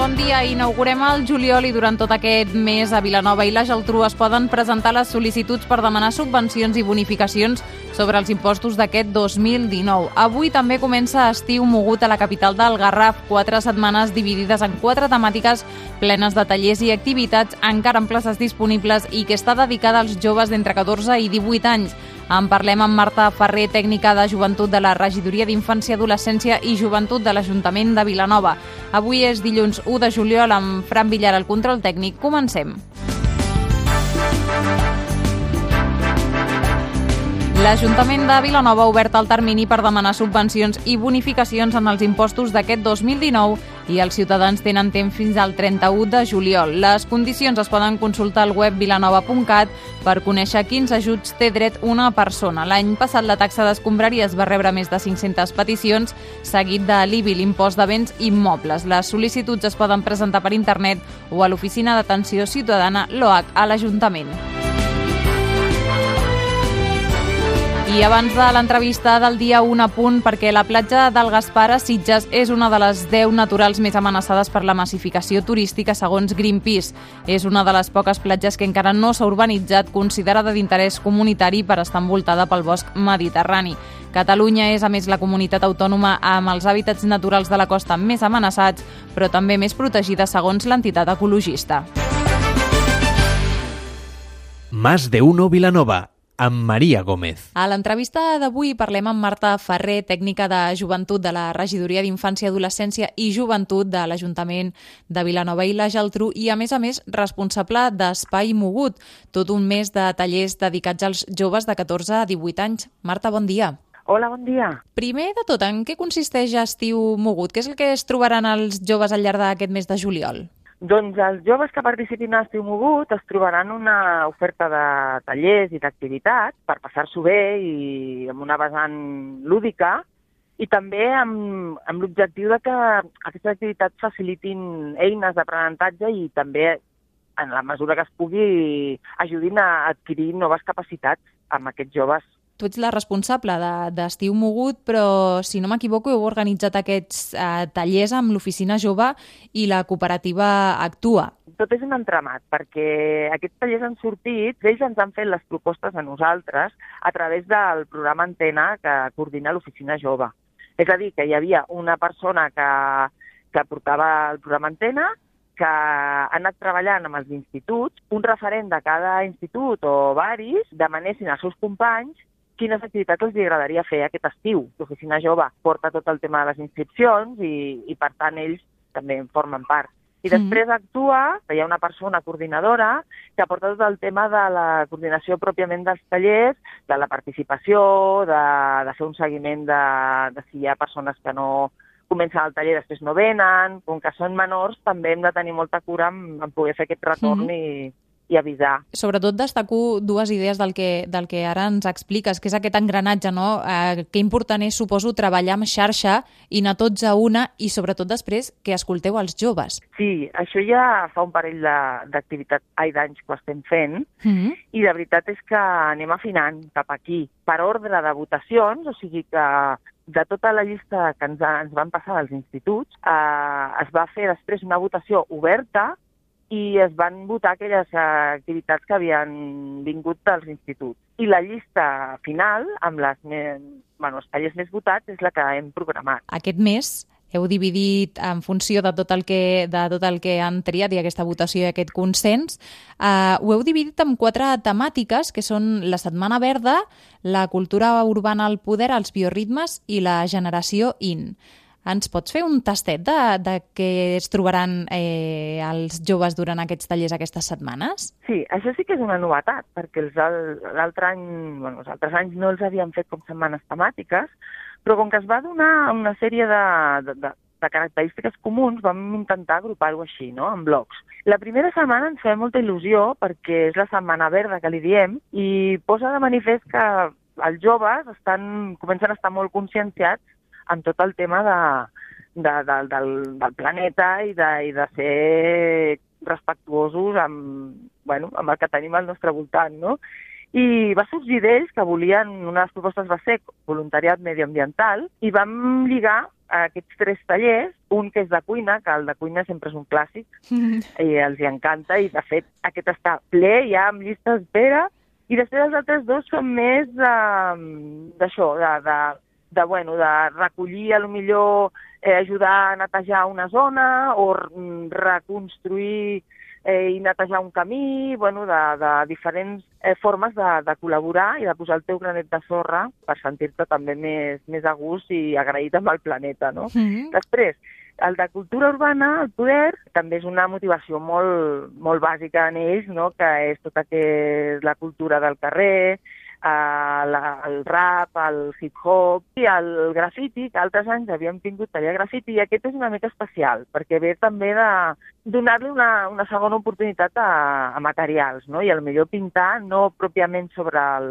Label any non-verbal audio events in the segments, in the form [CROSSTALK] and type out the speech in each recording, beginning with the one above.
Bon dia. Inaugurem el juliol i durant tot aquest mes a Vilanova i la Geltrú es poden presentar les sol·licituds per demanar subvencions i bonificacions sobre els impostos d'aquest 2019. Avui també comença estiu mogut a la capital del Garraf, quatre setmanes dividides en quatre temàtiques plenes de tallers i activitats encara amb places disponibles i que està dedicada als joves d'entre 14 i 18 anys. En parlem amb Marta Ferrer, tècnica de joventut de la Regidoria d'Infància, Adolescència i Joventut de l'Ajuntament de Vilanova. Avui és dilluns 1 de juliol amb Fran Villar al control tècnic. Comencem. L'Ajuntament de Vilanova ha obert el termini per demanar subvencions i bonificacions en els impostos d'aquest 2019 i els ciutadans tenen temps fins al 31 de juliol. Les condicions es poden consultar al web vilanova.cat per conèixer quins ajuts té dret una persona. L'any passat la taxa d'escombraries va rebre més de 500 peticions, seguit de l'IBI, l'impost de béns immobles. Les sol·licituds es poden presentar per internet o a l'Oficina d'Atenció Ciutadana LOAC a l'Ajuntament. I abans de l'entrevista del dia 1 a punt, perquè la platja del Gaspar a Sitges és una de les 10 naturals més amenaçades per la massificació turística segons Greenpeace. És una de les poques platges que encara no s'ha urbanitzat, considerada d'interès comunitari per estar envoltada pel bosc mediterrani. Catalunya és, a més, la comunitat autònoma amb els hàbitats naturals de la costa més amenaçats, però també més protegida segons l'entitat ecologista. Más de uno Vilanova, amb Maria Gómez. A l'entrevista d'avui parlem amb Marta Ferrer, tècnica de joventut de la Regidoria d'Infància, Adolescència i Joventut de l'Ajuntament de Vilanova i la Geltrú i, a més a més, responsable d'Espai Mogut, tot un mes de tallers dedicats als joves de 14 a 18 anys. Marta, bon dia. Hola, bon dia. Primer de tot, en què consisteix Estiu Mogut? Què és el que es trobaran els joves al llarg d'aquest mes de juliol? Doncs els joves que participin a Estiu Mogut es trobaran una oferta de tallers i d'activitats per passar-s'ho bé i amb una vessant lúdica i també amb, amb l'objectiu de que aquestes activitats facilitin eines d'aprenentatge i també, en la mesura que es pugui, ajudin a adquirir noves capacitats amb aquests joves tu ets la responsable d'Estiu de, Mogut, però si no m'equivoco heu organitzat aquests eh, tallers amb l'Oficina Jove i la cooperativa Actua. Tot és un entramat, perquè aquests tallers han sortit, ells ens han fet les propostes a nosaltres a través del programa Antena que coordina l'Oficina Jove. És a dir, que hi havia una persona que, que portava el programa Antena, que ha anat treballant amb els instituts, un referent de cada institut o varis demanessin als seus companys quines activitats els agradaria fer aquest estiu. L'Oficina Jove porta tot el tema de les inscripcions i, i per tant, ells també en formen part. I mm. després actua, hi ha una persona coordinadora que porta tot el tema de la coordinació pròpiament dels tallers, de la participació, de, de fer un seguiment de, de si hi ha persones que no comencen el taller i després no venen. Com que són menors, també hem de tenir molta cura en, en poder fer aquest retorn mm. i, i avisar. Sobretot destaco dues idees del que, del que ara ens expliques, que és aquest engranatge, no? Eh, que important és, suposo, treballar amb xarxa i anar tots a una i sobretot després que escolteu els joves. Sí, això ja fa un parell d'activitats, ai, d'anys que ho estem fent mm -hmm. i la veritat és que anem afinant cap aquí per ordre de votacions, o sigui que de tota la llista que ens, ens van passar als instituts, eh, es va fer després una votació oberta i es van votar aquelles activitats que havien vingut dels instituts. I la llista final, amb les més, bueno, els tallers més votats, és la que hem programat. Aquest mes heu dividit en funció de tot el que, de tot el que han triat i aquesta votació i aquest consens, eh, ho heu dividit en quatre temàtiques, que són la Setmana Verda, la cultura urbana al poder, els bioritmes i la generació IN. Ens pots fer un tastet de, de què es trobaran eh, els joves durant aquests tallers aquestes setmanes? Sí, això sí que és una novetat, perquè l'altre any, bueno, els altres anys no els havien fet com setmanes temàtiques, però com que es va donar una sèrie de, de, de, de característiques comuns, vam intentar agrupar-ho així, no?, en blocs. La primera setmana ens fa molta il·lusió perquè és la setmana verda que li diem i posa de manifest que els joves estan, comencen a estar molt conscienciats amb tot el tema de, de, de, del, del planeta i de, i de ser respectuosos amb, bueno, amb el que tenim al nostre voltant, no? I va sorgir d'ells que volien, una de les propostes va ser voluntariat medioambiental, i vam lligar a aquests tres tallers, un que és de cuina, que el de cuina sempre és un clàssic, [LAUGHS] i els hi encanta, i de fet aquest està ple ja amb llistes d'espera, i després els altres dos són més eh, d'això, de, de, de, bueno, de recollir, a lo millor eh, ajudar a netejar una zona o reconstruir eh, i netejar un camí, bueno, de, de diferents eh, formes de, de col·laborar i de posar el teu granet de sorra per sentir-te també més, més a gust i agraït amb el planeta, no? Mm -hmm. Després, el de cultura urbana, el poder, també és una motivació molt, molt bàsica en ells, no? que és tota que és la cultura del carrer, la, el rap, el hip-hop i el grafiti, que altres anys havíem tingut taller grafiti, i aquest és una mica especial, perquè ve també de donar-li una, una segona oportunitat a, a materials, no? i al millor pintar no pròpiament sobre el,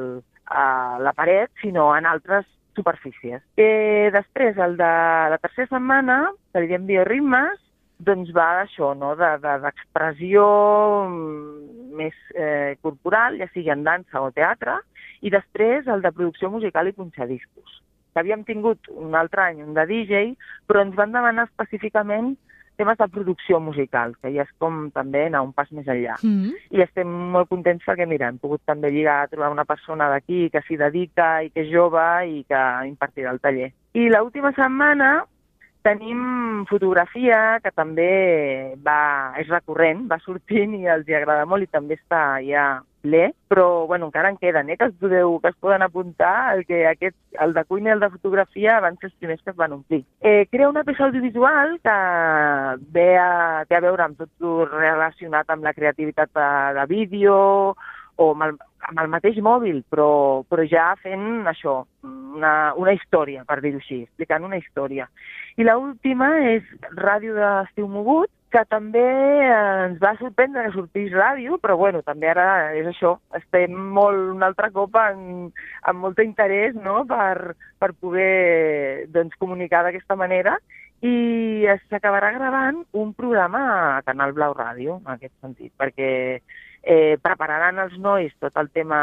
a la paret, sinó en altres superfícies. Eh, després, el de la tercera setmana, que li diem bioritmes, doncs va d'això, no? d'expressió de, mm, més eh, corporal, ja sigui en dansa o teatre, i després el de producció musical i punxadiscos. Havíem tingut un altre any un de DJ, però ens van demanar específicament temes de producció musical, que ja és com també anar un pas més enllà. Mm -hmm. I estem molt contents perquè, mira, hem pogut també lligar a trobar una persona d'aquí que s'hi dedica i que és jove i que impartirà el taller. I l'última setmana tenim fotografia, que també va, és recurrent, va sortint i els hi agrada molt i també està ja ple, però bueno, encara en queden, eh, que es, podeu, que es poden apuntar, el, que aquest, el de cuina i el de fotografia van ser els primers que es van omplir. Eh, crea una peça audiovisual que ve a, té a veure amb tot relacionat amb la creativitat de, de vídeo o amb el, amb el mateix mòbil, però, però ja fent això, una, una història, per dir-ho així, explicant una història. I l'última és Ràdio d'Estiu Mogut, que també ens va sorprendre que sortís ràdio, però bueno, també ara és això, estem molt un altre cop en, amb molt interès no? per, per poder doncs, comunicar d'aquesta manera i s'acabarà gravant un programa a Canal Blau Ràdio, en aquest sentit, perquè eh, prepararan els nois tot el tema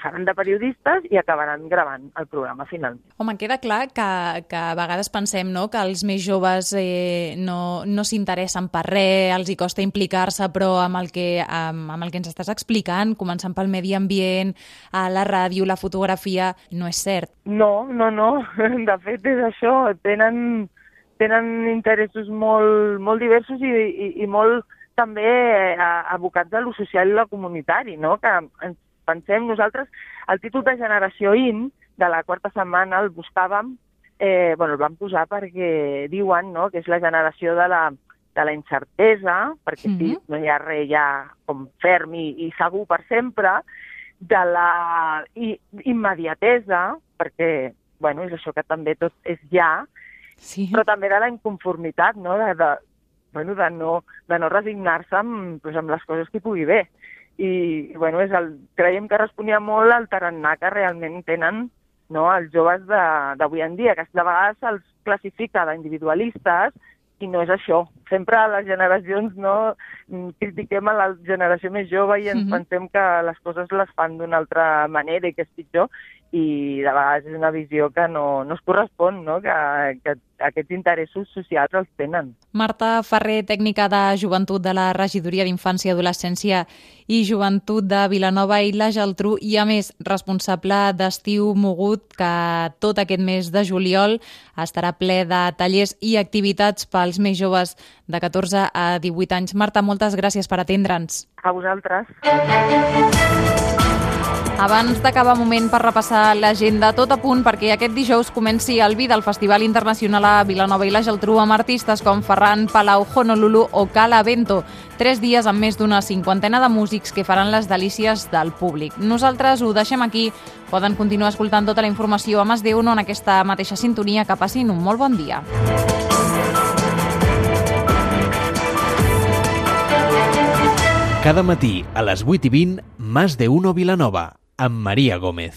faran de periodistes i acabaran gravant el programa finalment. Home, queda clar que, que a vegades pensem no, que els més joves eh, no, no s'interessen per res, els hi costa implicar-se, però amb el, que, amb, amb el que ens estàs explicant, començant pel medi ambient, a la ràdio, la fotografia, no és cert. No, no, no. [LAUGHS] De fet, és això. Tenen, tenen interessos molt, molt diversos i, i, i molt també eh, abocats a lo social i lo comunitari, no? que ens pensem nosaltres, el títol de Generació In, de la quarta setmana, el buscàvem, eh, bueno, el vam posar perquè diuen no, que és la generació de la, de la incertesa, perquè mm -hmm. sí, no hi ha res ja com ferm i, i segur per sempre, de la i, immediatesa, perquè bueno, és això que també tot és ja, sí. però també de la inconformitat, no? de, de, bueno, de no, de no resignar-se amb, doncs, amb les coses que hi pugui bé i bueno, és el, creiem que responia molt al tarannà que realment tenen no, els joves d'avui en dia, que de vegades se'ls classifica d'individualistes i no és això. Sempre a les generacions no critiquem a la generació més jove i ens mm -hmm. pensem que les coses les fan d'una altra manera i que és pitjor i de vegades és una visió que no, no es correspon, no? Que, que aquests interessos socials els tenen. Marta Ferrer, tècnica de joventut de la Regidoria d'Infància, Adolescència i Joventut de Vilanova i la Geltrú i, a més, responsable d'Estiu Mogut, que tot aquest mes de juliol estarà ple de tallers i activitats pels més joves de 14 a 18 anys. Marta, moltes gràcies per atendre'ns. A vosaltres. Abans d'acabar moment per repassar l'agenda, tot a punt perquè aquest dijous comenci el vi del Festival Internacional a Vilanova i la Geltrú amb artistes com Ferran Palau, Honolulu o Cala Vento. Tres dies amb més d'una cinquantena de músics que faran les delícies del públic. Nosaltres ho deixem aquí. Poden continuar escoltant tota la informació a Mas de Uno en aquesta mateixa sintonia. Que passin un molt bon dia. Cada matí a les 8 i 20, Mas de Uno Vilanova, amb Maria Gómez.